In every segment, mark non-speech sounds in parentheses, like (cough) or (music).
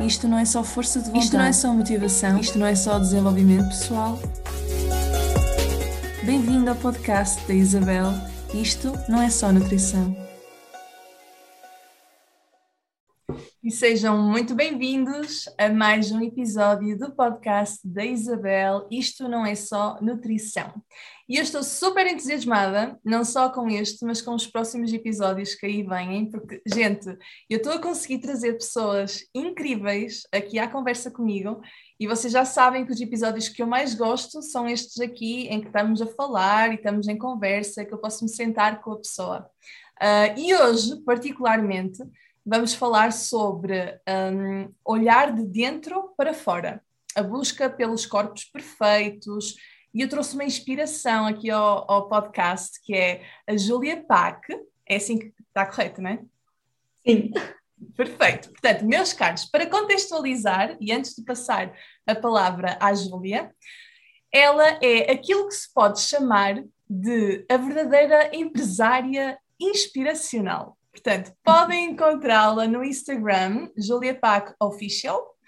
Isto não é só força de vontade. Isto não é só motivação. Isto não é só desenvolvimento pessoal. Bem-vindo ao podcast da Isabel. Isto não é só nutrição. Sejam muito bem-vindos a mais um episódio do podcast da Isabel. Isto não é só nutrição. E eu estou super entusiasmada, não só com este, mas com os próximos episódios que aí vêm, porque, gente, eu estou a conseguir trazer pessoas incríveis aqui à conversa comigo e vocês já sabem que os episódios que eu mais gosto são estes aqui, em que estamos a falar e estamos em conversa, que eu posso me sentar com a pessoa. Uh, e hoje, particularmente, vamos falar sobre um, olhar de dentro para fora, a busca pelos corpos perfeitos. E eu trouxe uma inspiração aqui ao, ao podcast, que é a Júlia Pac. É assim que está correto, não é? Sim. Perfeito. Portanto, meus caros, para contextualizar, e antes de passar a palavra à Júlia, ela é aquilo que se pode chamar de a verdadeira empresária inspiracional. Portanto, podem encontrá-la no Instagram, Julia Pac Official,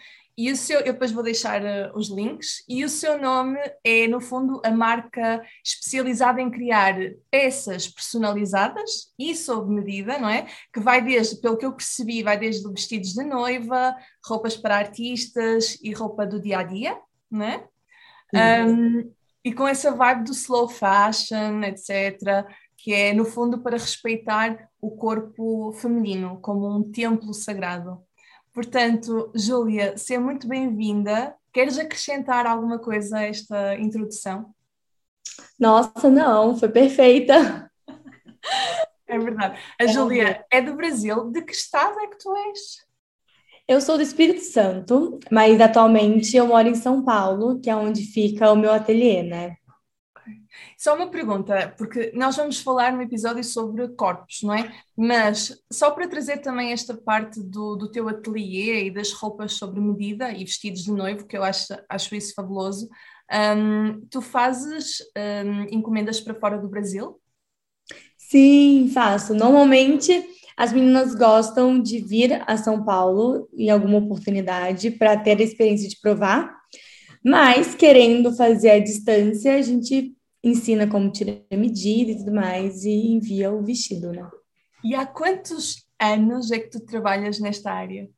e o seu, eu depois vou deixar uh, os links, e o seu nome é, no fundo, a marca especializada em criar peças personalizadas e sob medida, não é? Que vai desde, pelo que eu percebi, vai desde vestidos de noiva, roupas para artistas e roupa do dia a dia, não é? Um, e com essa vibe do slow fashion, etc., que é, no fundo, para respeitar o corpo feminino como um templo sagrado. Portanto, Júlia, seja muito bem-vinda. Queres acrescentar alguma coisa a esta introdução? Nossa, não, foi perfeita. É verdade. A é Júlia é do Brasil. De que estado é que tu és? Eu sou do Espírito Santo, mas atualmente eu moro em São Paulo, que é onde fica o meu ateliê, né? Só uma pergunta, porque nós vamos falar no episódio sobre corpos, não é? Mas só para trazer também esta parte do, do teu ateliê e das roupas sobre medida e vestidos de noivo, que eu acho, acho isso fabuloso, um, tu fazes um, encomendas para fora do Brasil? Sim, faço. Normalmente as meninas gostam de vir a São Paulo em alguma oportunidade para ter a experiência de provar, mas querendo fazer a distância, a gente ensina como tirar a medida e tudo mais e envia o vestido, né? E há quantos anos é que tu trabalhas nesta área?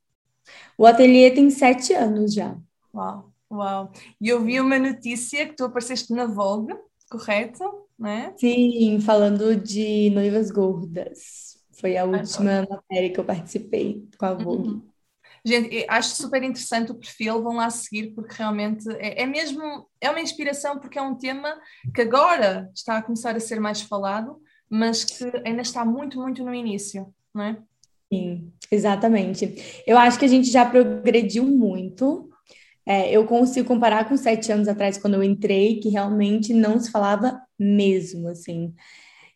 O ateliê tem sete anos já. Uau, uau. E eu vi uma notícia que tu apareceste na Vogue, correto? Né? Sim, falando de noivas gordas. Foi a ah, última matéria que eu participei com a Vogue. Uhum. Gente, acho super interessante o perfil, vão lá seguir, porque realmente é, é, mesmo, é uma inspiração, porque é um tema que agora está a começar a ser mais falado, mas que ainda está muito, muito no início, não é? Sim, exatamente. Eu acho que a gente já progrediu muito. É, eu consigo comparar com sete anos atrás, quando eu entrei, que realmente não se falava mesmo, assim.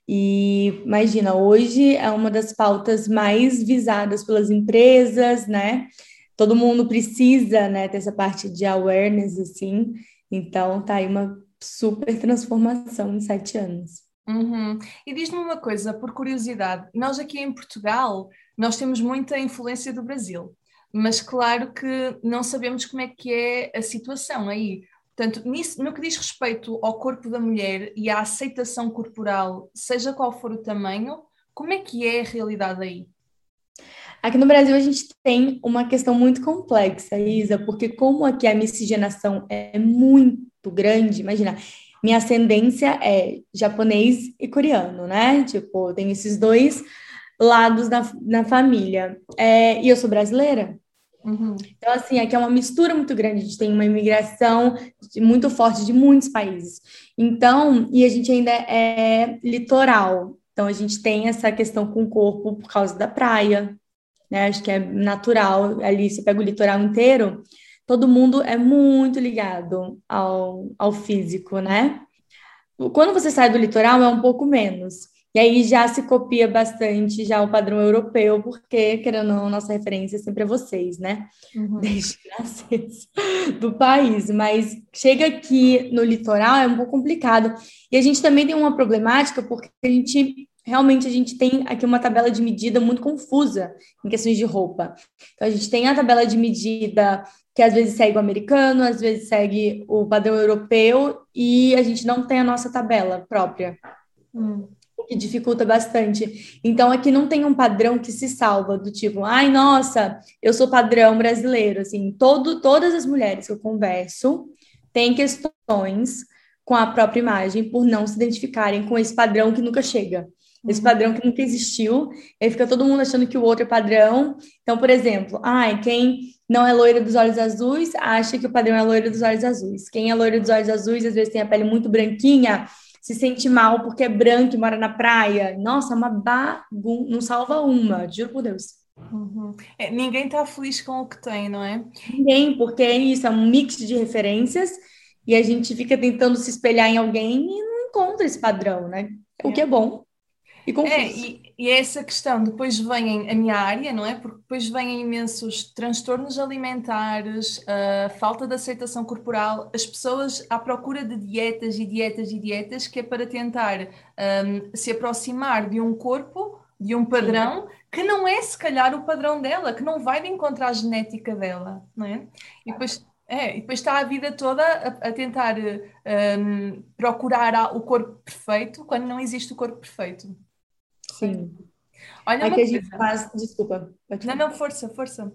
E imagina, hoje é uma das pautas mais visadas pelas empresas, né? Todo mundo precisa, né, ter essa parte de awareness, assim. Então, tá aí uma super transformação em sete anos. Uhum. E diz-me uma coisa, por curiosidade, nós aqui em Portugal, nós temos muita influência do Brasil, mas claro que não sabemos como é que é a situação aí. Portanto, nisso, no que diz respeito ao corpo da mulher e à aceitação corporal, seja qual for o tamanho, como é que é a realidade aí? Aqui no Brasil a gente tem uma questão muito complexa, Isa, porque como aqui a miscigenação é muito grande, imagina, minha ascendência é japonês e coreano, né? Tipo, tem esses dois lados na, família. É, e eu sou brasileira, Uhum. Então, assim, aqui é uma mistura muito grande, a gente tem uma imigração muito forte de muitos países. Então, e a gente ainda é litoral, então a gente tem essa questão com o corpo por causa da praia, né? Acho que é natural, ali você pega o litoral inteiro, todo mundo é muito ligado ao, ao físico, né? Quando você sai do litoral é um pouco menos. E aí já se copia bastante já o padrão europeu, porque, querendo ou não, nossa referência sempre é vocês, né? Uhum. Desde nascer do país. Mas chega aqui no litoral é um pouco complicado. E a gente também tem uma problemática, porque a gente realmente a gente tem aqui uma tabela de medida muito confusa em questões de roupa. Então, a gente tem a tabela de medida que às vezes segue o americano, às vezes segue o padrão europeu, e a gente não tem a nossa tabela própria. Hum. Que dificulta bastante. Então, aqui não tem um padrão que se salva, do tipo, ai, nossa, eu sou padrão brasileiro. Assim, todo, todas as mulheres que eu converso têm questões com a própria imagem por não se identificarem com esse padrão que nunca chega esse padrão que nunca existiu, e aí fica todo mundo achando que o outro é padrão. Então, por exemplo, ai, quem não é loira dos olhos azuis acha que o padrão é loira dos olhos azuis. Quem é loira dos olhos azuis, às vezes tem a pele muito branquinha, se sente mal porque é branco e mora na praia. Nossa, é uma bagunça, não salva uma, juro por Deus. Uhum. É, ninguém está feliz com o que tem, não é? Ninguém, porque é isso, é um mix de referências e a gente fica tentando se espelhar em alguém e não encontra esse padrão, né? O que é bom. E confuso. É, e, e é essa questão, depois vem a minha área, não é? Porque depois vêm imensos transtornos alimentares, a falta de aceitação corporal, as pessoas à procura de dietas e dietas e dietas, que é para tentar um, se aproximar de um corpo, de um padrão, Sim. que não é se calhar o padrão dela, que não vai de encontrar a genética dela, não é? E depois é, e depois está a vida toda a, a tentar um, procurar o corpo perfeito quando não existe o corpo perfeito. Sim. Olha é que a gente faz. Desculpa. Não, não, força, força.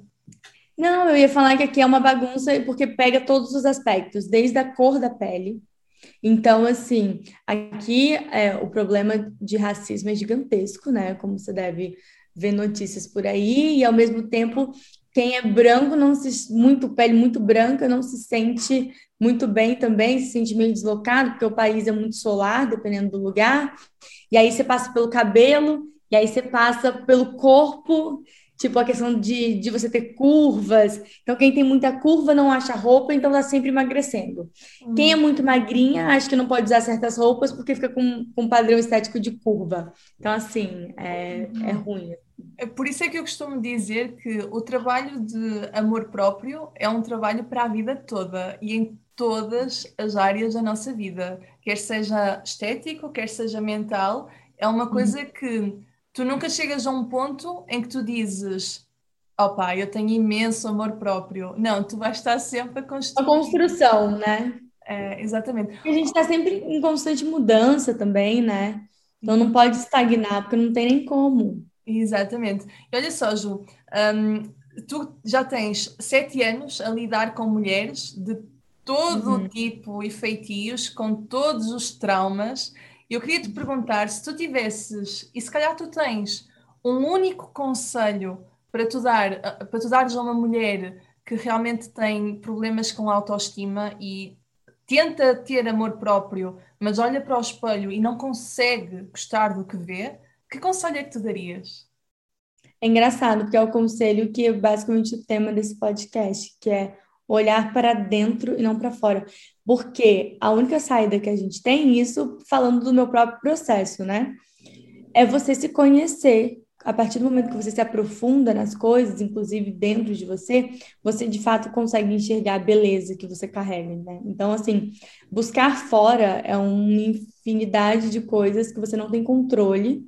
Não, eu ia falar que aqui é uma bagunça porque pega todos os aspectos, desde a cor da pele. Então, assim, aqui é, o problema de racismo é gigantesco, né? Como você deve ver notícias por aí, e ao mesmo tempo, quem é branco não se muito pele muito branca não se sente muito bem também, se sente meio deslocado, porque o país é muito solar, dependendo do lugar e aí você passa pelo cabelo, e aí você passa pelo corpo, tipo a questão de, de você ter curvas. Então, quem tem muita curva não acha roupa, então tá sempre emagrecendo. Uhum. Quem é muito magrinha, acha que não pode usar certas roupas porque fica com, com um padrão estético de curva. Então, assim, é, uhum. é ruim. É por isso é que eu costumo dizer que o trabalho de amor próprio é um trabalho para a vida toda e em todas as áreas da nossa vida, quer seja estético, quer seja mental, é uma coisa uhum. que tu nunca chegas a um ponto em que tu dizes opá, eu tenho imenso amor próprio. Não, tu vais estar sempre a construir. A construção, né? É, exatamente. a gente está sempre em constante mudança também, né? Então não pode estagnar, porque não tem nem como. Exatamente. E olha só, Ju, um, tu já tens sete anos a lidar com mulheres de todo uhum. tipo e feitios, com todos os traumas. Eu queria te perguntar se tu tivesses, e se calhar tu tens, um único conselho para tu, dar, para tu dares a uma mulher que realmente tem problemas com autoestima e tenta ter amor próprio, mas olha para o espelho e não consegue gostar do que vê, que conselho é que tu darias? É engraçado, porque é o conselho que é basicamente o tema desse podcast, que é olhar para dentro e não para fora. Porque a única saída que a gente tem, isso falando do meu próprio processo, né? É você se conhecer. A partir do momento que você se aprofunda nas coisas, inclusive dentro de você, você de fato consegue enxergar a beleza que você carrega, né? Então, assim, buscar fora é uma infinidade de coisas que você não tem controle,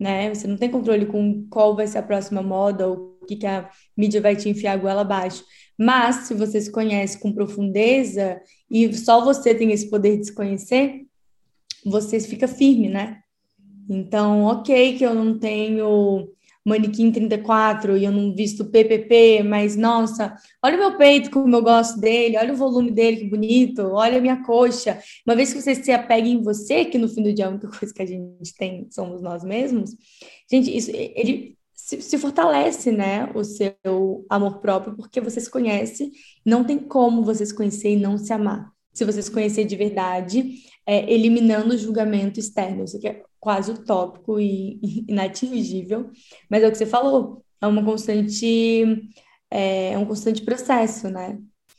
né? Você não tem controle com qual vai ser a próxima moda ou que, que a mídia vai te enfiar a goela abaixo. Mas, se você se conhece com profundeza e só você tem esse poder de se conhecer, você fica firme, né? Então, ok que eu não tenho manequim 34 e eu não visto PPP, mas nossa, olha o meu peito como eu gosto dele, olha o volume dele, que bonito, olha a minha coxa. Uma vez que você se apega em você, que no fim do dia a única coisa que a gente tem somos nós mesmos, gente, isso ele se, se, fortalece, né, o seu amor próprio, porque você se conhece, não tem como você se conhecer e não se amar. Se você se conhecer de verdade, é, eliminando o julgamento externo, isso aqui é quase utópico e, e (laughs) inatingível, mas é o que você falou, é uma constante, é, é um constante processo, né?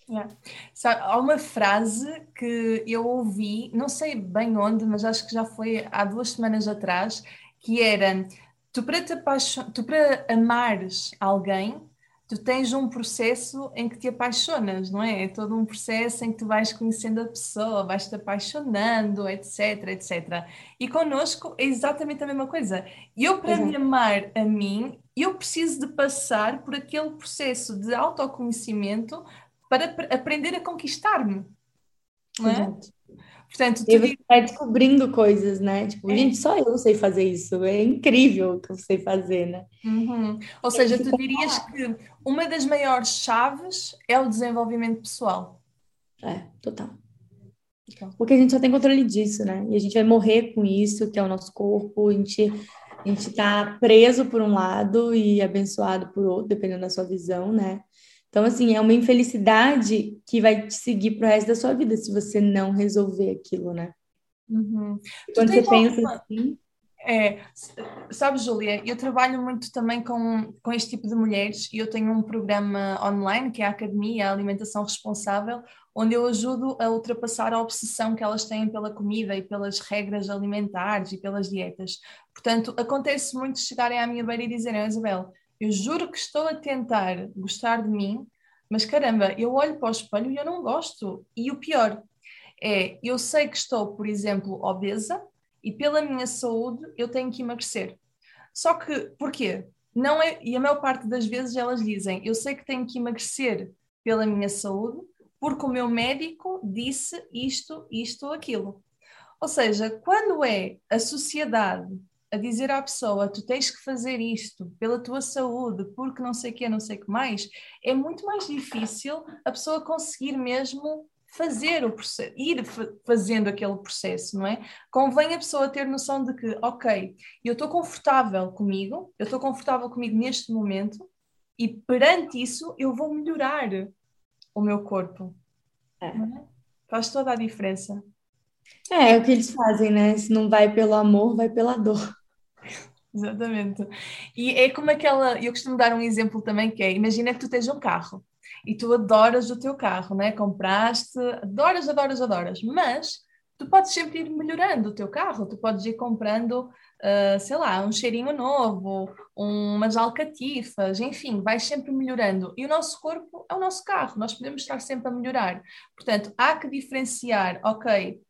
É. Sabe, há uma frase que eu ouvi, não sei bem onde, mas acho que já foi há duas semanas atrás, que era Tu para, te apaixon... tu para amares alguém tu tens um processo em que te apaixonas, não é? É todo um processo em que tu vais conhecendo a pessoa, vais te apaixonando, etc, etc. E connosco é exatamente a mesma coisa. Eu, para Exato. me amar a mim, eu preciso de passar por aquele processo de autoconhecimento para aprender a conquistar-me. Não é? Exato. Portanto, tu... E vai descobrindo coisas, né? Tipo, é. gente, só eu sei fazer isso. É incrível o que eu sei fazer, né? Uhum. Ou seja, tu dirias que uma das maiores chaves é o desenvolvimento pessoal. É, total. Então. Porque a gente só tem controle disso, né? E a gente vai morrer com isso, que é o nosso corpo. A gente, a gente tá preso por um lado e abençoado por outro, dependendo da sua visão, né? Então, assim, é uma infelicidade que vai te seguir pro resto da sua vida se você não resolver aquilo, né? Uhum. Quando você pensa uma... assim. É, sabe, Júlia, eu trabalho muito também com, com este tipo de mulheres e eu tenho um programa online que é a Academia a Alimentação Responsável, onde eu ajudo a ultrapassar a obsessão que elas têm pela comida e pelas regras alimentares e pelas dietas. Portanto, acontece muito chegarem à minha beira e dizerem, Isabel, eu juro que estou a tentar gostar de mim, mas caramba, eu olho para o espelho e eu não gosto. E o pior é, eu sei que estou, por exemplo, obesa e pela minha saúde eu tenho que emagrecer. Só que, porquê? Não é, e a maior parte das vezes elas dizem, eu sei que tenho que emagrecer pela minha saúde, porque o meu médico disse isto, isto, aquilo. Ou seja, quando é a sociedade a dizer à pessoa tu tens que fazer isto pela tua saúde, porque não sei o que, não sei o que mais, é muito mais difícil a pessoa conseguir mesmo fazer o processo, ir fazendo aquele processo, não é? Convém a pessoa ter noção de que, ok, eu estou confortável comigo, eu estou confortável comigo neste momento e perante isso eu vou melhorar o meu corpo. É. É? Faz toda a diferença. É, é o que eles fazem, né? Se não vai pelo amor, vai pela dor. (laughs) Exatamente. E é como aquela. Eu costumo dar um exemplo também que é: imagina que tu tens um carro e tu adoras o teu carro, né? Compraste, adoras, adoras, adoras, mas tu podes sempre ir melhorando o teu carro, tu podes ir comprando, uh, sei lá, um cheirinho novo, umas alcatifas, enfim, vais sempre melhorando. E o nosso corpo é o nosso carro, nós podemos estar sempre a melhorar. Portanto, há que diferenciar, ok,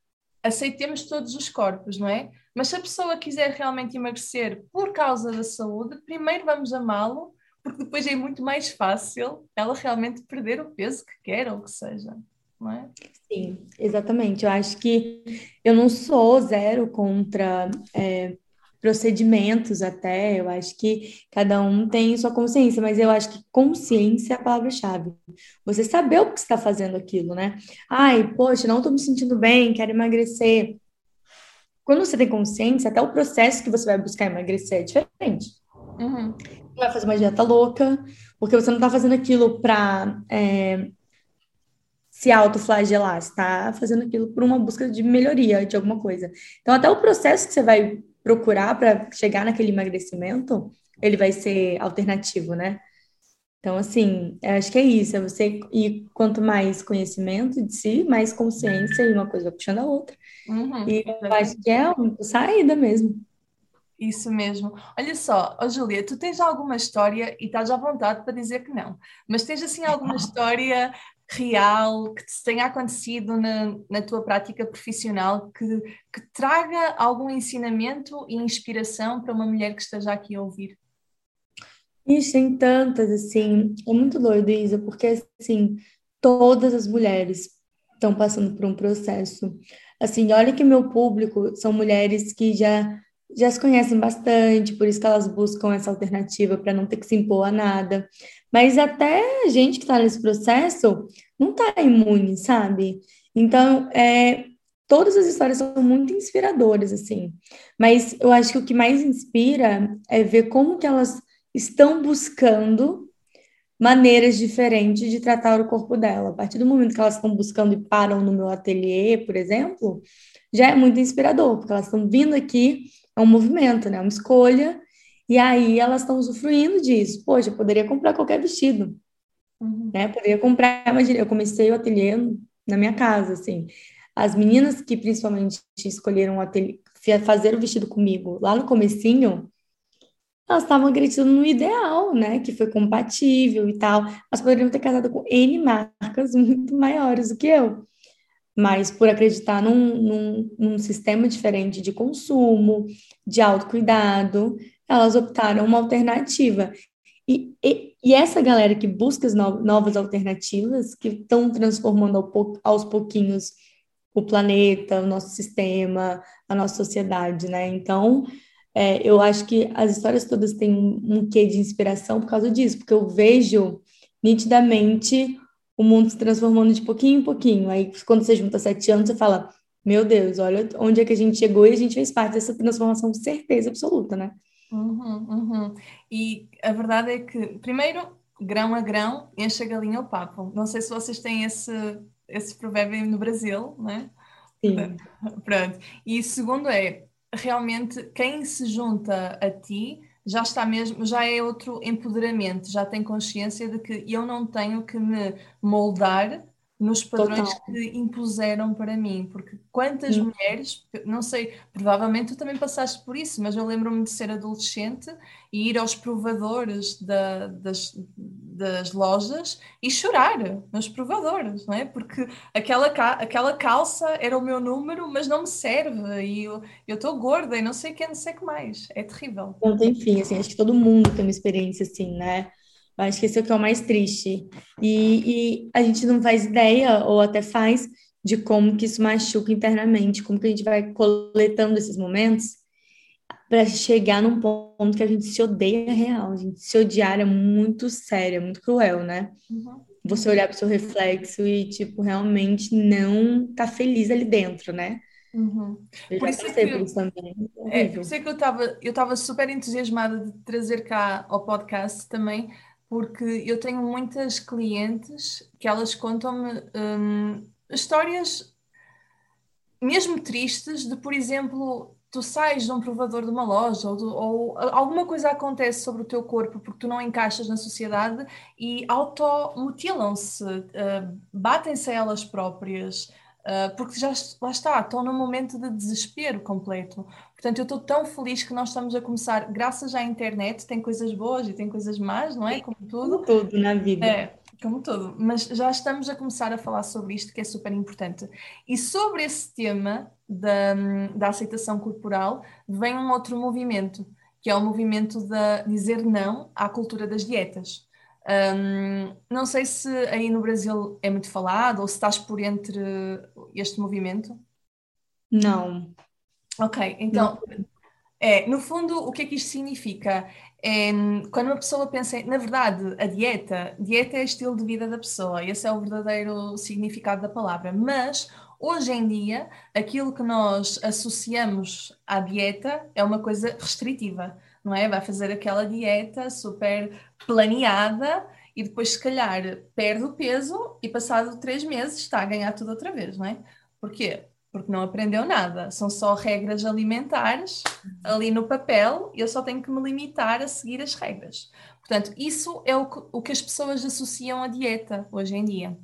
aceitemos todos os corpos, não é? Mas se a pessoa quiser realmente emagrecer por causa da saúde, primeiro vamos amá-lo, porque depois é muito mais fácil ela realmente perder o peso que quer ou que seja. Não é? Sim, exatamente. Eu acho que eu não sou zero contra é, procedimentos até, eu acho que cada um tem sua consciência, mas eu acho que consciência é a palavra-chave. Você saber o que está fazendo aquilo, né? Ai, poxa, não estou me sentindo bem, quero emagrecer. Quando você tem consciência, até o processo que você vai buscar emagrecer é diferente. Uhum. Você vai fazer uma dieta louca, porque você não está fazendo aquilo para é, se autoflagelar, você está fazendo aquilo por uma busca de melhoria de alguma coisa. Então, até o processo que você vai procurar para chegar naquele emagrecimento, ele vai ser alternativo, né? Então, assim, acho que é isso, é você e quanto mais conhecimento de si, mais consciência e uma coisa puxando a outra. Uhum, e eu acho que é uma saída mesmo. Isso mesmo. Olha só, oh, Júlia, tu tens alguma história, e estás à vontade para dizer que não, mas tens assim alguma (laughs) história real que te tenha acontecido na, na tua prática profissional que, que traga algum ensinamento e inspiração para uma mulher que esteja aqui a ouvir? Ixi, tem tantas, assim, é muito doido, Isa, porque, assim, todas as mulheres estão passando por um processo. Assim, olha que meu público são mulheres que já já se conhecem bastante, por isso que elas buscam essa alternativa para não ter que se impor a nada. Mas até a gente que está nesse processo não está imune, sabe? Então, é, todas as histórias são muito inspiradoras, assim. Mas eu acho que o que mais inspira é ver como que elas estão buscando maneiras diferentes de tratar o corpo dela. A partir do momento que elas estão buscando e param no meu ateliê, por exemplo, já é muito inspirador, porque elas estão vindo aqui, é um movimento, né? É uma escolha, e aí elas estão usufruindo disso. Poxa, eu poderia comprar qualquer vestido, uhum. né? Poderia comprar, imagina, eu comecei o ateliê na minha casa, assim. As meninas que principalmente escolheram o ateliê, fazer o vestido comigo lá no comecinho, elas estavam acreditando no ideal, né? Que foi compatível e tal. Mas poderiam ter casado com N marcas muito maiores do que eu. Mas por acreditar num, num, num sistema diferente de consumo, de autocuidado, elas optaram uma alternativa. E, e, e, essa galera que busca as novas alternativas, que estão transformando ao, aos pouquinhos o planeta, o nosso sistema, a nossa sociedade, né? Então, é, eu acho que as histórias todas têm um quê de inspiração por causa disso, porque eu vejo nitidamente o mundo se transformando de pouquinho em pouquinho. Aí, quando você junta sete anos, você fala: Meu Deus, olha onde é que a gente chegou e a gente fez parte dessa transformação, certeza absoluta, né? Uhum, uhum. E a verdade é que, primeiro, grão a grão, enche a galinha ao papo. Não sei se vocês têm esse, esse provérbio no Brasil, né? Sim. Pronto. E segundo é, realmente, quem se junta a ti já está mesmo, já é outro empoderamento, já tem consciência de que eu não tenho que me moldar nos padrões Total. que impuseram para mim, porque quantas hum. mulheres, não sei, provavelmente tu também passaste por isso, mas eu lembro-me de ser adolescente e ir aos provadores da, das, das lojas e chorar nos provadores, não é? Porque aquela, aquela calça era o meu número, mas não me serve e eu estou gorda e não sei o que, não sei o que mais. É terrível. Não tem fim, assim, acho que todo mundo tem uma experiência assim, né? Acho que esse é o que é o mais triste. E, e a gente não faz ideia, ou até faz, de como que isso machuca internamente, como que a gente vai coletando esses momentos para chegar num ponto que a gente se odeia real. A gente se odiar é muito sério, é muito cruel, né? Uhum. Você olhar para o seu reflexo e, tipo, realmente não tá feliz ali dentro, né? Uhum. por, isso que, por isso também. É, por isso que eu estava eu estava super entusiasmada de trazer cá ao podcast também porque eu tenho muitas clientes que elas contam-me hum, histórias mesmo tristes de, por exemplo, tu sais de um provador de uma loja ou, ou, alguma coisa acontece sobre o teu corpo porque tu não encaixas na sociedade e automutilam-se, uh, batem-se a elas próprias, uh, porque já lá está, estão num momento de desespero completo. Portanto, eu estou tão feliz que nós estamos a começar, graças à internet, tem coisas boas e tem coisas más, não é? Como tudo. Como tudo na vida. É, como tudo. Mas já estamos a começar a falar sobre isto, que é super importante. E sobre esse tema da, da aceitação corporal, vem um outro movimento, que é o movimento de dizer não à cultura das dietas. Um, não sei se aí no Brasil é muito falado ou se estás por entre este movimento. Não. Ok, então, é, no fundo, o que é que isto significa? É, quando uma pessoa pensa, em, na verdade, a dieta, dieta é estilo de vida da pessoa, esse é o verdadeiro significado da palavra, mas hoje em dia, aquilo que nós associamos à dieta é uma coisa restritiva, não é? Vai fazer aquela dieta super planeada e depois, se calhar, perde o peso e passado três meses está a ganhar tudo outra vez, não é? Porquê? Porque não aprendeu nada. São só regras alimentares ali no papel e eu só tenho que me limitar a seguir as regras. Portanto, isso é o que, o que as pessoas associam à dieta hoje em dia.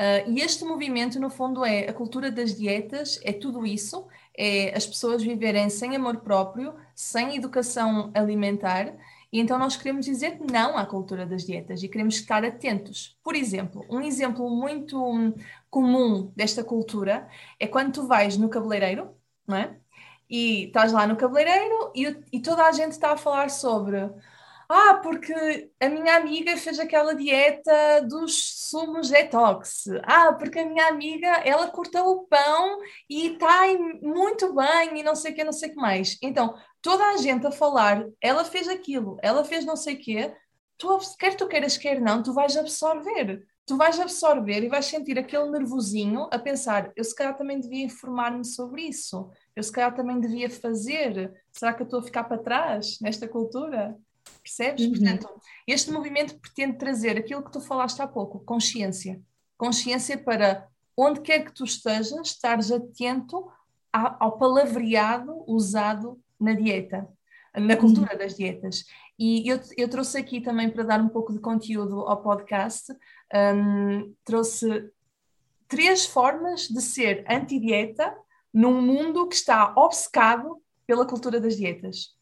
Uh, e este movimento, no fundo, é a cultura das dietas, é tudo isso, é as pessoas viverem sem amor próprio, sem educação alimentar e então nós queremos dizer não à cultura das dietas e queremos estar atentos. Por exemplo, um exemplo muito hum, comum desta cultura é quando tu vais no cabeleireiro, não é? E estás lá no cabeleireiro e, e toda a gente está a falar sobre ah, porque a minha amiga fez aquela dieta dos sumos detox. Ah, porque a minha amiga, ela cortou o pão e está muito bem e não sei o que, não sei o que mais. Então, toda a gente a falar, ela fez aquilo, ela fez não sei o quê, tu, quer tu queiras, quer não, tu vais absorver. Tu vais absorver e vais sentir aquele nervosinho a pensar, eu se calhar também devia informar-me sobre isso, eu se calhar também devia fazer, será que eu estou a ficar para trás nesta cultura? Percebes? Uhum. Portanto, este movimento pretende trazer aquilo que tu falaste há pouco, consciência. Consciência para onde quer que tu estejas, estares atento ao palavreado usado na dieta, na uhum. cultura das dietas. E eu, eu, trouxe aqui também para dar um pouco de conteúdo ao podcast, um, trouxe três formas de ser anti-dieta num mundo que está obcecado pela cultura das dietas.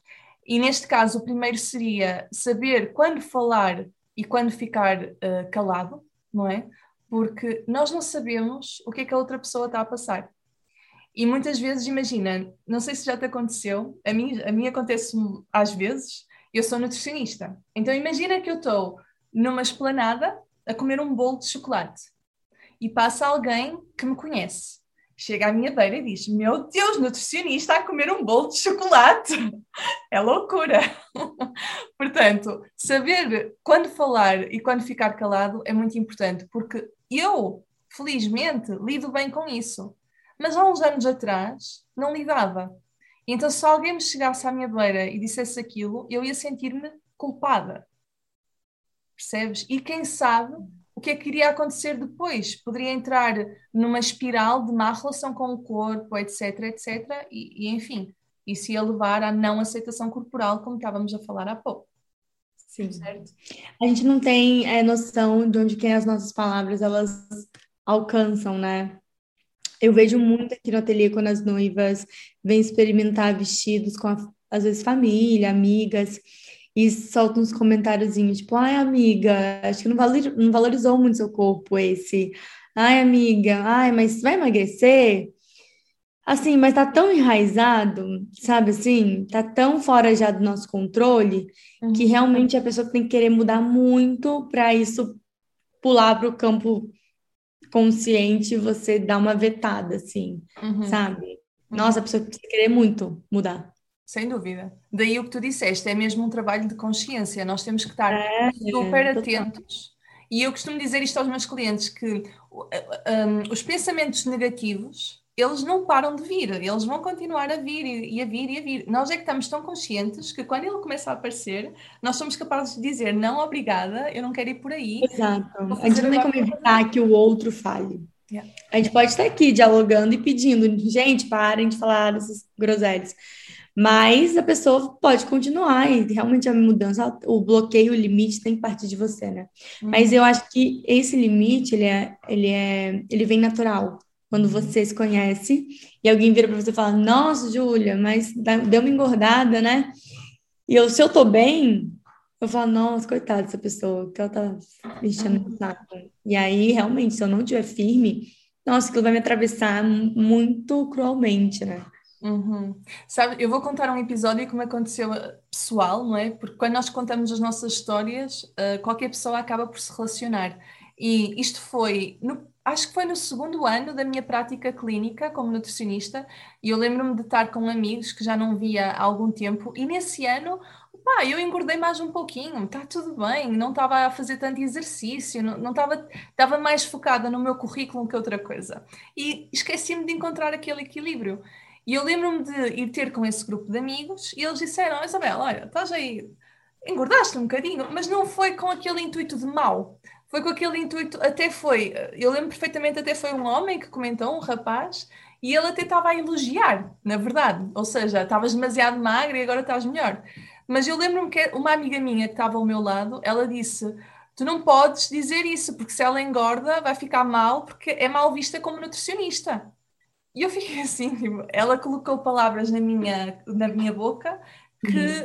E neste caso, o primeiro seria saber quando falar e quando ficar uh, calado, não é? Porque nós não sabemos o que é que a outra pessoa está a passar. E muitas vezes, imagina, não sei se já te aconteceu, a mim, a mim acontece às vezes, eu sou nutricionista. Então imagina que eu estou numa esplanada a comer um bolo de chocolate e passa alguém que me conhece chega à minha beira e diz: Meu Deus, nutricionista a comer um bolo de chocolate. (laughs) É loucura. (laughs) Portanto, saber quando falar e quando ficar calado é muito importante, porque eu, felizmente, lido bem com isso. Mas há uns anos atrás não lidava. Então, se alguém me chegasse à minha beira e dissesse aquilo, eu ia sentir-me culpada. Percebes? E quem sabe o que é que iria acontecer depois? Poderia entrar numa espiral de má relação com o corpo, etc, etc, e, e enfim, isso ia levar à não aceitação corporal, como estávamos a falar há pouco. Sim. Certo? A gente não tem é, noção de onde que as nossas palavras elas alcançam, né? Eu vejo muito aqui no ateliê quando as noivas vêm experimentar vestidos com, a, às vezes, família, amigas, e solta uns comentáriozinhos, tipo, ai, amiga, acho que não, valor, não valorizou muito seu corpo esse. Ai, amiga, ai, mas vai emagrecer? Assim, mas tá tão enraizado, sabe assim? Tá tão fora já do nosso controle uhum. que realmente a pessoa tem que querer mudar muito para isso pular para o campo consciente você dar uma vetada, assim, uhum. sabe? Nossa, a pessoa precisa querer muito mudar. Sem dúvida. Daí o que tu disseste, é mesmo um trabalho de consciência. Nós temos que estar é, super é, atentos. E eu costumo dizer isto aos meus clientes, que um, os pensamentos negativos, eles não param de vir, eles vão continuar a vir e a vir e a vir. Nós é que estamos tão conscientes que quando ele começa a aparecer, nós somos capazes de dizer não, obrigada, eu não quero ir por aí. Exato. A gente não tem como evitar que o outro fale. Yeah. A gente pode estar aqui dialogando e pedindo, gente, parem de falar essas groselhas. Mas a pessoa pode continuar e realmente a mudança, o bloqueio, o limite tem que partir de você, né? Uhum. Mas eu acho que esse limite, ele é, ele é, ele vem natural. Quando você se conhece e alguém vira para você e fala, nossa, Júlia, mas deu uma engordada, né? E eu, se eu tô bem, eu falo, nossa, coitada dessa pessoa, que ela tá mexendo no saco. E aí, realmente, se eu não estiver firme, nossa, aquilo vai me atravessar muito cruelmente, né? Uhum. Sabe, eu vou contar um episódio como aconteceu eh, pessoal, não é? Porque quando nós contamos as nossas histórias, uh, qualquer pessoa acaba por se relacionar. E isto foi, no, acho que foi no segundo ano da minha prática clínica como nutricionista, e eu lembro-me de estar com amigos que já não via há algum tempo, e nesse ano, pá, eu engordei mais um pouquinho, está tudo bem, não estava a fazer tanto exercício, não, estava, estava mais focada no meu currículo que outra coisa. E esqueci-me de encontrar aquele equilíbrio. E eu lembro-me de ir ter com esse grupo de amigos e eles disseram: Isabel, olha, estás aí, engordaste um bocadinho, mas não foi com aquele intuito de mal. Foi com aquele intuito, até foi, eu lembro perfeitamente, até foi um homem que comentou, um rapaz, e ele até estava a elogiar, na verdade. Ou seja, estavas demasiado magra e agora estás melhor. Mas eu lembro-me que uma amiga minha que estava ao meu lado, ela disse: Tu não podes dizer isso, porque se ela engorda, vai ficar mal, porque é mal vista como nutricionista. E eu fiquei (laughs) assim, tipo, ela colocou palavras na minha, na minha boca que, uhum.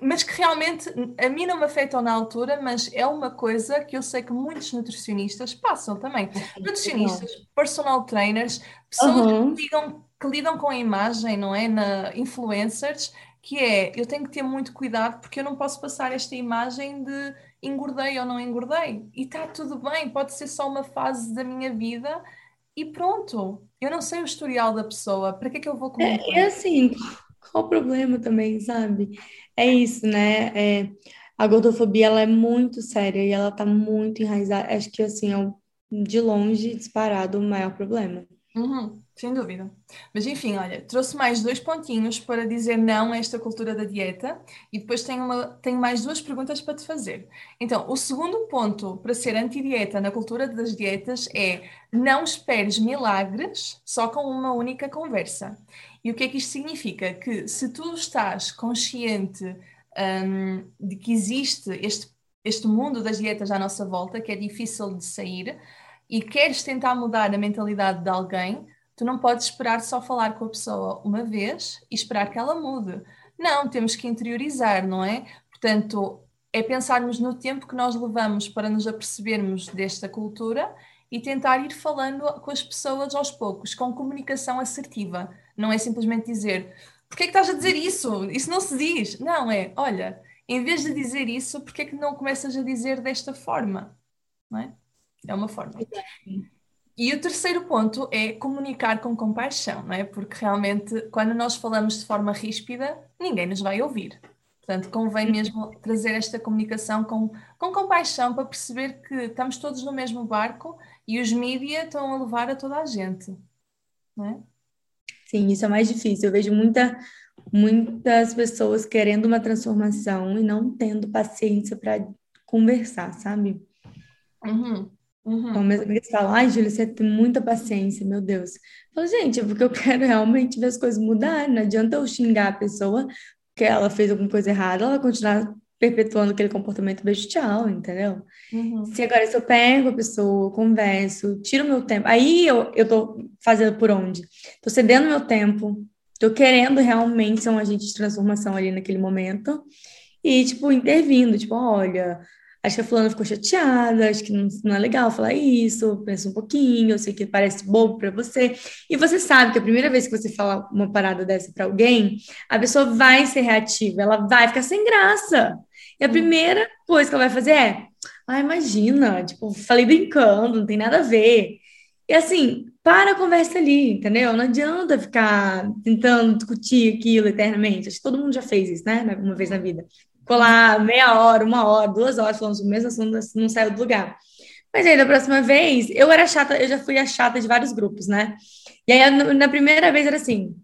Mas que realmente a mim não me afetam na altura, mas é uma coisa que eu sei que muitos nutricionistas passam também. Nutricionistas, personal trainers, pessoas uhum. que, lidam, que lidam com a imagem, não é? Na influencers, que é, eu tenho que ter muito cuidado porque eu não posso passar esta imagem de engordei ou não engordei. E está tudo bem, pode ser só uma fase da minha vida e pronto. Eu não sei o historial da pessoa, para que é que eu vou comentar? É, é assim, qual o problema também, sabe? É isso, né? É, a gordofobia, ela é muito séria e ela tá muito enraizada. Acho que, assim, é de longe, disparado, o maior problema. Uhum, sem dúvida. Mas enfim, olha, trouxe mais dois pontinhos para dizer não a esta cultura da dieta e depois tenho, uma, tenho mais duas perguntas para te fazer. Então, o segundo ponto para ser anti-dieta na cultura das dietas é não esperes milagres só com uma única conversa. E o que é que isto significa? Que se tu estás consciente um, de que existe este, este mundo das dietas à nossa volta, que é difícil de sair, e queres tentar mudar a mentalidade de alguém, tu não podes esperar só falar com a pessoa uma vez e esperar que ela mude. Não, temos que interiorizar, não é? Portanto, é pensarmos no tempo que nós levamos para nos apercebermos desta cultura e tentar ir falando com as pessoas aos poucos, com comunicação assertiva. Não é simplesmente dizer porquê é que estás a dizer isso? Isso não se diz. Não, é, olha, em vez de dizer isso, porquê é que não começas a dizer desta forma? Não é? É uma forma. E o terceiro ponto é comunicar com compaixão, não é? Porque realmente, quando nós falamos de forma ríspida, ninguém nos vai ouvir. Portanto, convém mesmo trazer esta comunicação com, com compaixão para perceber que estamos todos no mesmo barco e os mídias estão a levar a toda a gente. Não é? Sim, isso é mais difícil. Eu vejo muita, muitas pessoas querendo uma transformação e não tendo paciência para conversar, sabe? Uhum. Uhum. Então, amigos falam, ai, Júlia, você tem muita paciência, meu Deus. Eu falo, gente, é porque eu (laughs) quero realmente ver as coisas mudarem. Não adianta eu xingar a pessoa que ela fez alguma coisa errada, ela continuar perpetuando aquele comportamento tchau, entendeu? Uhum. Se agora se eu pego a pessoa, converso, tiro meu tempo, aí eu, eu tô fazendo por onde? Tô cedendo meu tempo, tô querendo realmente ser um agente de transformação ali naquele momento e, tipo, intervindo, tipo, olha, acho que a fulana ficou chateada, acho que não, não é legal falar isso, pensa um pouquinho, eu sei que parece bobo para você. E você sabe que a primeira vez que você fala uma parada dessa para alguém, a pessoa vai ser reativa, ela vai ficar sem graça. E a primeira coisa que ela vai fazer é: ah, imagina, tipo, falei brincando, não tem nada a ver. E assim, para a conversa ali, entendeu? Não adianta ficar tentando discutir aquilo eternamente. Acho que todo mundo já fez isso, né? Uma vez na vida. Ficou lá meia hora, uma hora, duas horas falando sobre o mesmo assunto, não saiu do lugar. Mas aí, da próxima vez, eu era chata, eu já fui a chata de vários grupos, né? E aí, na primeira vez era assim,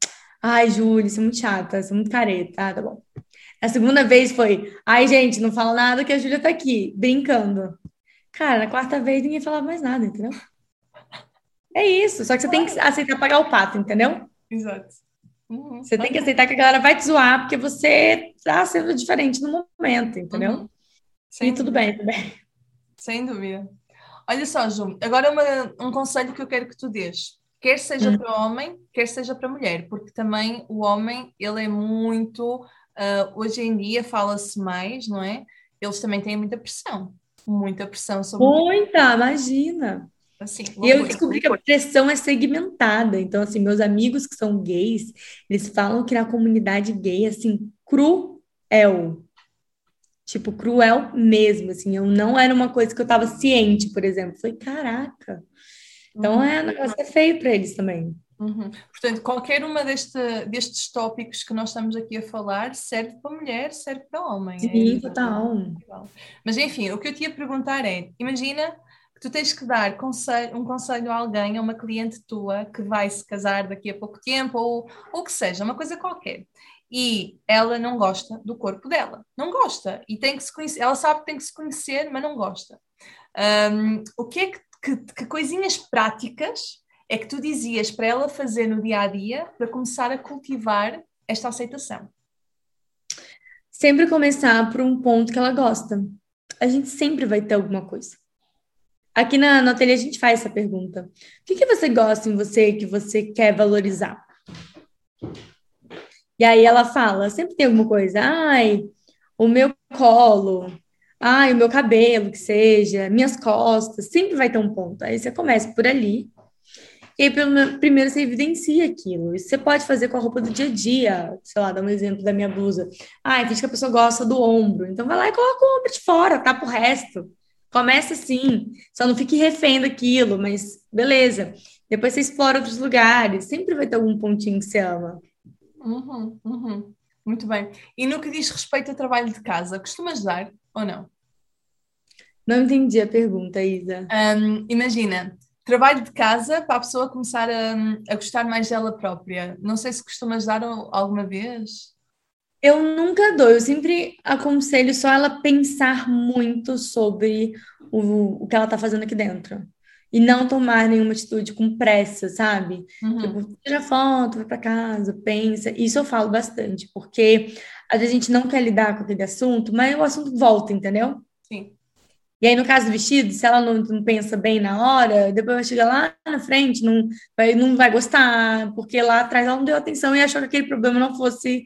ai, Júlia, você é muito chata, você é muito careta, ah, tá bom. A segunda vez foi, ai, gente, não fala nada que a Júlia tá aqui, brincando. Cara, na quarta vez ninguém falava mais nada, entendeu? É isso, só que você tem que aceitar pagar o pato, entendeu? Exato. Uhum. Você tem que aceitar que a galera vai te zoar porque você tá sendo diferente no momento, entendeu? Uhum. e tudo bem, tudo bem. Sem dúvida. Olha só, Ju, agora uma, um conselho que eu quero que tu dês. Quer seja uhum. para homem, quer seja para mulher, porque também o homem, ele é muito... Uh, hoje em dia fala-se mais, não é? Eles também têm muita pressão. Muita pressão sobre... Muita, imagina! Assim, e eu descobri que a pressão é segmentada. Então, assim, meus amigos que são gays, eles falam que na comunidade gay, assim, cruel. Tipo, cruel mesmo, assim. Eu não era uma coisa que eu tava ciente, por exemplo. Falei, caraca. Então, uhum. é, o negócio é feio para eles também. Uhum. Portanto, qualquer uma deste, destes tópicos que nós estamos aqui a falar serve para mulher, serve para homem. Sim, é, total. Mas enfim, o que eu te ia perguntar é: imagina tu tens que dar conselho, um conselho a alguém, a uma cliente tua que vai se casar daqui a pouco tempo, ou o que seja, uma coisa qualquer. E ela não gosta do corpo dela. Não gosta. E tem que se conhecer. Ela sabe que tem que se conhecer, mas não gosta. Um, o que é que, que, que coisinhas práticas é que tu dizias para ela fazer no dia a dia para começar a cultivar esta aceitação? Sempre começar por um ponto que ela gosta. A gente sempre vai ter alguma coisa. Aqui na, no ateliê a gente faz essa pergunta. O que, que você gosta em você que você quer valorizar? E aí ela fala, sempre tem alguma coisa. Ai, o meu colo. Ai, o meu cabelo, que seja. Minhas costas. Sempre vai ter um ponto. Aí você começa por ali. E aí, primeiro você evidencia aquilo. Isso você pode fazer com a roupa do dia a dia. Sei lá, dar um exemplo da minha blusa. Ah, finge que a pessoa gosta do ombro. Então vai lá e coloca o ombro de fora, tá pro resto. Começa assim, só não fique refém daquilo, mas beleza. Depois você explora outros lugares, sempre vai ter algum pontinho que você ama. Uhum, uhum. Muito bem. E no que diz respeito ao trabalho de casa, costumas dar ou não? Não entendi a pergunta, Isa. Um, imagina, trabalho de casa para a pessoa começar a, a gostar mais dela própria. Não sei se costumas dar alguma vez. Eu nunca dou, eu sempre aconselho só ela pensar muito sobre o, o que ela tá fazendo aqui dentro. E não tomar nenhuma atitude com pressa, sabe? Uhum. Tipo, tira foto, vai para casa, pensa. Isso eu falo bastante, porque às vezes a gente não quer lidar com aquele assunto, mas o assunto volta, entendeu? Sim. E aí, no caso do vestido, se ela não, não pensa bem na hora, depois vai chegar lá na frente, não vai, não vai gostar, porque lá atrás ela não deu atenção e achou que aquele problema não fosse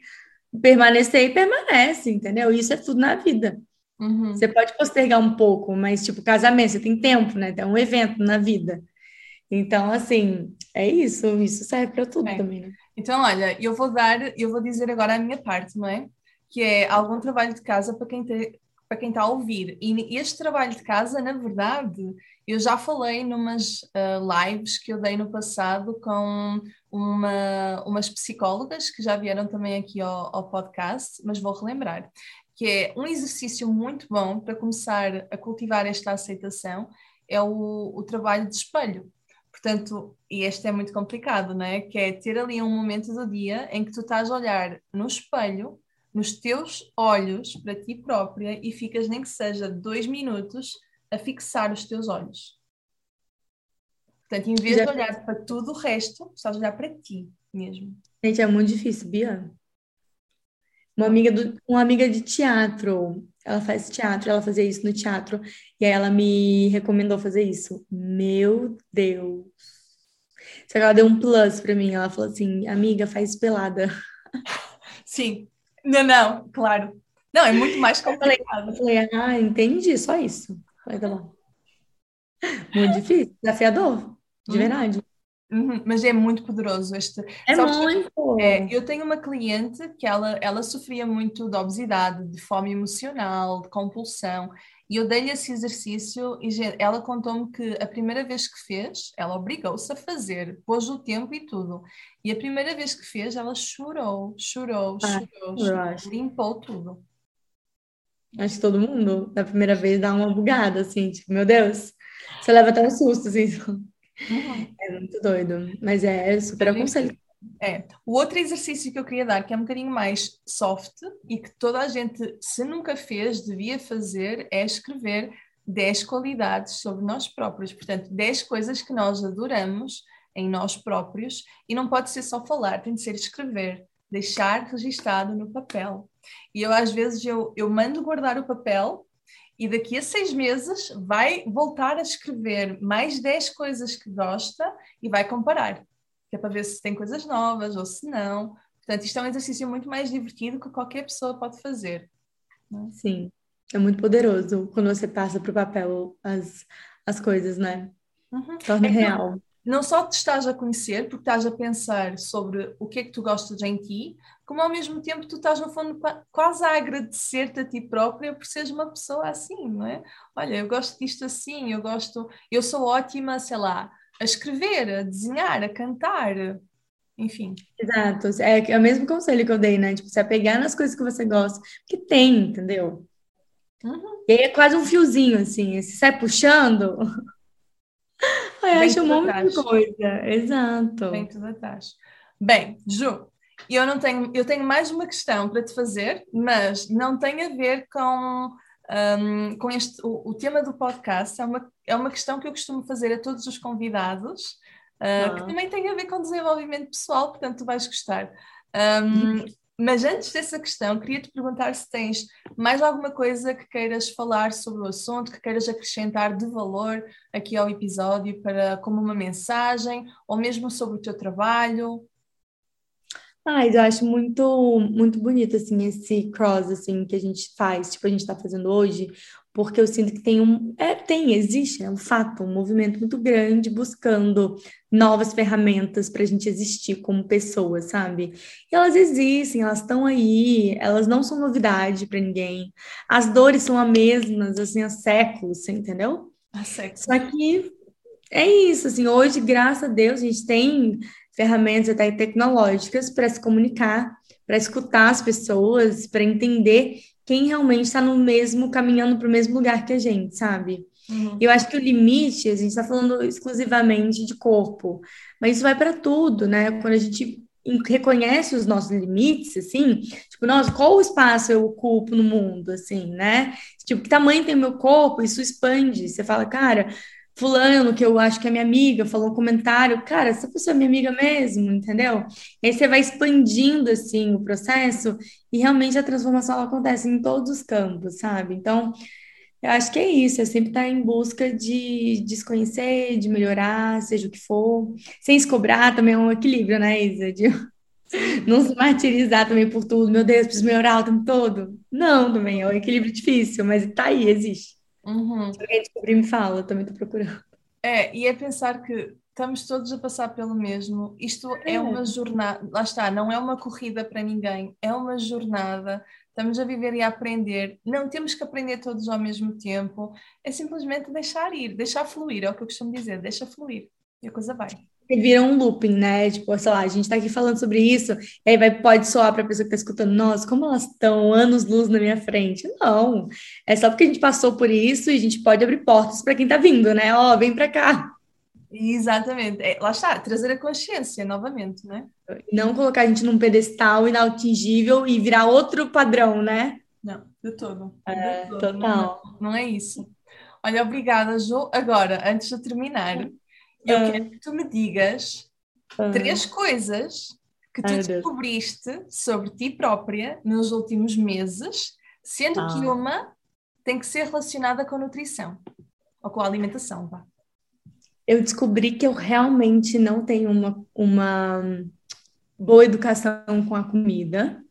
permanecer e permanece, entendeu? Isso é tudo na vida. Uhum. Você pode postergar um pouco, mas, tipo, casamento, você tem tempo, né? Tem um evento na vida. Então, assim, é isso. Isso serve para tudo Bem, também, né? Então, olha, eu vou dar, eu vou dizer agora a minha parte, não é? Que é algum trabalho de casa para quem te, para quem está a ouvir. E este trabalho de casa, na verdade, eu já falei numas uh, lives que eu dei no passado com uma, umas psicólogas que já vieram também aqui ao, ao podcast, mas vou relembrar que é um exercício muito bom para começar a cultivar esta aceitação, é o, o trabalho de espelho. Portanto, e este é muito complicado, não é? Que é ter ali um momento do dia em que tu estás a olhar no espelho, nos teus olhos, para ti própria, e ficas nem que seja dois minutos a fixar os teus olhos. Portanto, em vez de olhar para tudo o resto, a olhar para ti mesmo. Gente, é muito difícil, Bia. Uma amiga, do, uma amiga de teatro, ela faz teatro, ela fazia isso no teatro, e aí ela me recomendou fazer isso. Meu Deus! Só que ela deu um plus pra mim, ela falou assim, amiga, faz pelada. (laughs) Sim. Não, não, claro. Não, é muito mais complicado. Eu falei, ah, entendi, só isso. Falei, tá bom. Muito difícil, desafiador, de Uhum. verdade. Uhum, mas é muito poderoso este. É Sabes muito. É, eu tenho uma cliente que ela, ela sofria muito de obesidade, de fome emocional, de compulsão, e eu dei-lhe esse exercício e ela contou-me que a primeira vez que fez, ela obrigou-se a fazer, pôs o tempo e tudo. E a primeira vez que fez, ela chorou, chorou, Ah, chorou, chorou, limpou tudo. Acho que todo mundo, da primeira vez, dá uma bugada, assim, tipo, meu Deus. Você leva até um susto, assim. (laughs) Uhum. É muito doido. Mas é super aconselho. É. O outro exercício que eu queria dar, que é um bocadinho mais soft e que toda a gente, se nunca fez, devia fazer, é escrever 10 qualidades sobre nós próprios. Portanto, 10 coisas que nós adoramos em nós próprios e não pode ser só falar, tem de ser escrever, deixar registado no papel. E eu, às vezes, eu, eu mando guardar o papel e daqui a seis meses vai voltar a escrever mais 10 coisas que gosta e vai comparar que é para ver se tem coisas novas ou se não. Portanto, isto é um exercício muito mais divertido que qualquer pessoa pode fazer. Sim, é muito poderoso quando você passa para o papel as, as coisas, né? Uhum. Torna É real. Não só te estás a conhecer, porque estás a pensar sobre o que é que tu gostas em ti, como ao mesmo tempo tu estás, no fundo, qua- quase a agradecer-te a ti própria por seres uma pessoa assim, não é? Olha, eu gosto disto assim, eu gosto, eu sou ótima, sei lá, a escrever, a desenhar, a cantar, enfim. Exato. É, é o mesmo conselho que eu dei, né? Tipo, se apegar nas coisas que você gosta. Porque tem, entendeu? Uhum. E aí é quase um fiozinho, assim. Se sai puxando, acha um monte de coisa. Exato. Vem tudo atrás. Bem, Ju, eu não tenho, eu tenho mais uma questão para te fazer, mas não tem a ver com, hum, com este, o, o tema do podcast. É uma, é uma questão que eu costumo fazer a todos os convidados, ah, que também tem a ver com desenvolvimento pessoal, portanto, tu vais gostar. Hum, mas antes dessa questão, queria te perguntar se tens mais alguma coisa que queiras falar sobre o assunto, que queiras acrescentar de valor aqui ao episódio para como uma mensagem, ou mesmo sobre o teu trabalho. Mas eu acho muito, muito bonito, assim, esse cross, assim, que a gente faz, tipo, a gente tá fazendo hoje, porque eu sinto que tem um, é, tem, existe, é um fato, um movimento muito grande buscando novas ferramentas para a gente existir como pessoas, sabe? E elas existem, elas estão aí, elas não são novidade para ninguém. As dores são as mesmas, assim, há séculos, entendeu? Ah, sexo. Só que é isso, assim, hoje, graças a Deus, a gente tem ferramentas até tecnológicas para se comunicar, para escutar as pessoas, para entender quem realmente está no mesmo, caminhando para o mesmo lugar que a gente, sabe? Uhum. Eu acho que o limite, a gente está falando exclusivamente de corpo, mas isso vai para tudo, né? Quando a gente reconhece os nossos limites, assim, tipo, nossa, qual espaço eu ocupo no mundo, assim, né? Tipo, que tamanho tem o meu corpo? Isso expande. Você fala, cara, fulano, que eu acho que é minha amiga, falou um comentário, cara, essa pessoa é minha amiga mesmo, entendeu? E aí você vai expandindo, assim, o processo e realmente a transformação acontece em todos os campos, sabe? Então, eu acho que é isso, é sempre estar em busca de, de se conhecer, de melhorar, seja o que for, sem se cobrar também é um equilíbrio, né, Isa? De- (laughs) Não se martirizar também por tudo, meu Deus, preciso melhorar o tempo todo. Não, também é um equilíbrio difícil, mas tá aí, existe. Uhum. Se alguém descobrir, me fala, também tô procurando. É, e é pensar que estamos todos a passar pelo mesmo. Isto é. é uma jornada, lá está, não é uma corrida para ninguém, é uma jornada. Estamos a viver e a aprender. Não temos que aprender todos ao mesmo tempo. É simplesmente deixar ir, deixar fluir, é o que eu costumo dizer, deixa fluir. E a coisa vai vira um looping, né? Tipo, sei lá, a gente tá aqui falando sobre isso, e aí vai, pode soar para a pessoa que tá escutando, nossa, como elas estão anos luz na minha frente. Não, é só porque a gente passou por isso e a gente pode abrir portas para quem tá vindo, né? Ó, oh, vem para cá. Exatamente, é, lá está, trazer a consciência novamente, né? Não colocar a gente num pedestal inatingível e virar outro padrão, né? Não, de todo. É, de todo. total. Não, não é isso. Olha, obrigada, Jo. Agora, antes de terminar, eu ah. quero que tu me digas ah. três coisas que tu Ai, descobriste sobre ti própria nos últimos meses, sendo ah. que uma tem que ser relacionada com a nutrição ou com a alimentação, vá. Eu descobri que eu realmente não tenho uma, uma boa educação com a comida.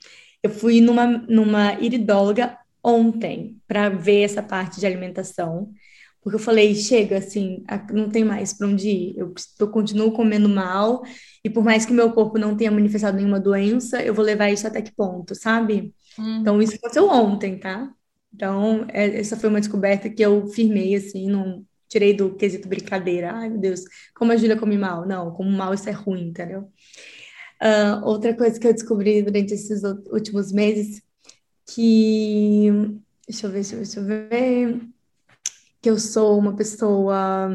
Eu fui numa, numa iridóloga ontem para ver essa parte de alimentação. Porque eu falei, chega, assim, não tem mais para onde ir. Eu, eu continuo comendo mal, e por mais que meu corpo não tenha manifestado nenhuma doença, eu vou levar isso até que ponto, sabe? Uhum. Então, isso aconteceu ontem, tá? Então, é, essa foi uma descoberta que eu firmei, assim, não tirei do quesito brincadeira. Ai, meu Deus, como a Júlia come mal? Não, como mal isso é ruim, entendeu? Uh, outra coisa que eu descobri durante esses últimos meses, que... Deixa eu ver, deixa eu ver, deixa eu ver que eu sou uma pessoa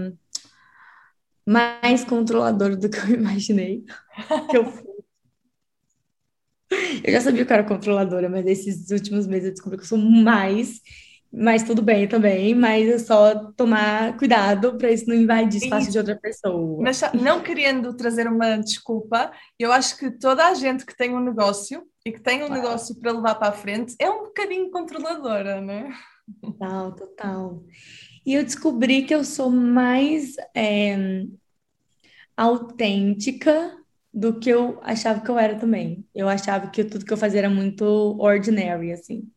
mais controladora do que eu (laughs) imaginei que eu fui. Eu já sabia que eu era controladora, mas esses últimos meses eu descobri que eu sou mais, mas tudo bem também, mas é só tomar cuidado para isso não invadir espaço de outra pessoa. Mas não querendo trazer uma desculpa, eu acho que toda a gente que tem um negócio e que tem um negócio para levar para a frente é um bocadinho controladora, não é? Total, total. E eu descobri que eu sou mais é, autêntica do que eu achava que eu era também. Eu achava que tudo que eu fazia era muito ordinary, assim.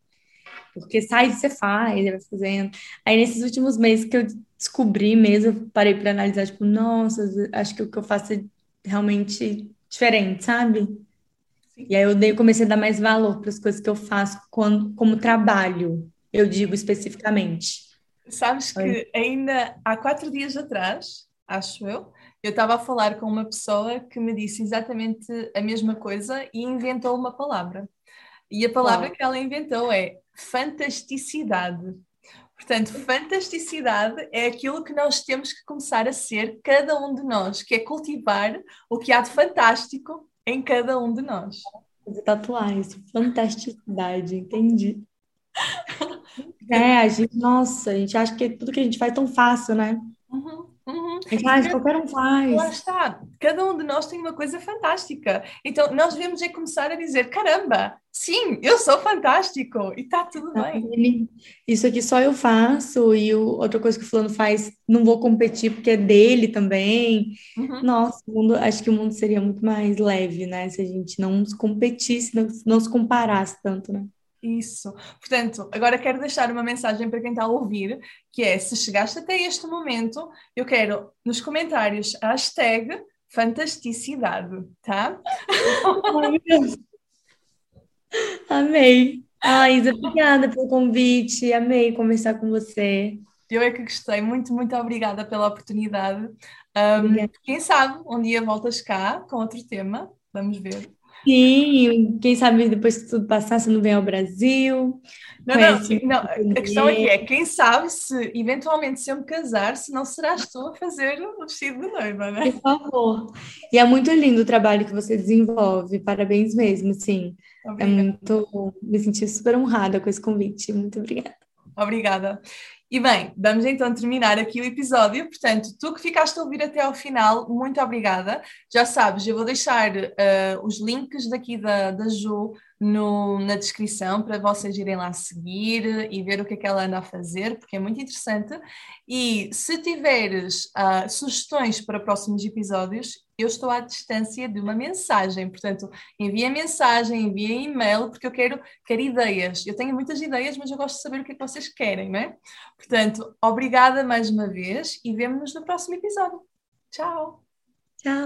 Porque sai, você faz, vai fazendo. Aí nesses últimos meses que eu descobri mesmo, eu parei para analisar, tipo, nossa, acho que o que eu faço é realmente diferente, sabe? Sim. E aí eu dei, comecei a dar mais valor para as coisas que eu faço quando, como trabalho, eu digo especificamente. Sabes que ainda há quatro dias atrás, acho eu, eu estava a falar com uma pessoa que me disse exatamente a mesma coisa e inventou uma palavra. E a palavra que ela inventou é fantasticidade. Portanto, fantasticidade é aquilo que nós temos que começar a ser, cada um de nós, que é cultivar o que há de fantástico em cada um de nós. Tatuar isso, fantasticidade, entendi. É, a gente, nossa, a gente acha que tudo que a gente faz é tão fácil, né? Uhum, uhum. A gente acha, qualquer um faz. Lá está, cada um de nós tem uma coisa fantástica. Então, nós devemos é começar a dizer: caramba, sim, eu sou fantástico e está tudo bem. Isso aqui só eu faço, e o, outra coisa que o fulano faz, não vou competir porque é dele também. Uhum. Nossa, mundo, acho que o mundo seria muito mais leve, né? Se a gente não competisse, não, não se comparasse tanto, né? Isso. Portanto, agora quero deixar uma mensagem para quem está a ouvir, que é, se chegaste até este momento, eu quero nos comentários a hashtag fantasticidade, tá? (laughs) Amei. Ah, Isa, obrigada pelo convite. Amei conversar com você. Eu é que gostei. Muito, muito obrigada pela oportunidade. Um, quem sabe um dia voltas cá com outro tema. Vamos ver. Sim, quem sabe depois que tudo passar, você não vem ao Brasil. Não, não, não, a questão aqui é, quem sabe se eventualmente se eu me casar, se não serás tu a fazer o vestido de noiva, né? Por favor. E é muito lindo o trabalho que você desenvolve, parabéns mesmo, sim. É muito, me senti super honrada com esse convite, muito obrigada. Obrigada. E bem, vamos então terminar aqui o episódio. Portanto, tu que ficaste a ouvir até ao final, muito obrigada. Já sabes, eu vou deixar uh, os links daqui da, da Ju no, na descrição para vocês irem lá seguir e ver o que é que ela anda a fazer, porque é muito interessante. E se tiveres uh, sugestões para próximos episódios, eu estou à distância de uma mensagem. Portanto, envia mensagem, envia e-mail, porque eu quero, quero ideias. Eu tenho muitas ideias, mas eu gosto de saber o que é que vocês querem, não é? Portanto, obrigada mais uma vez e vemo-nos no próximo episódio. Tchau! Tchau!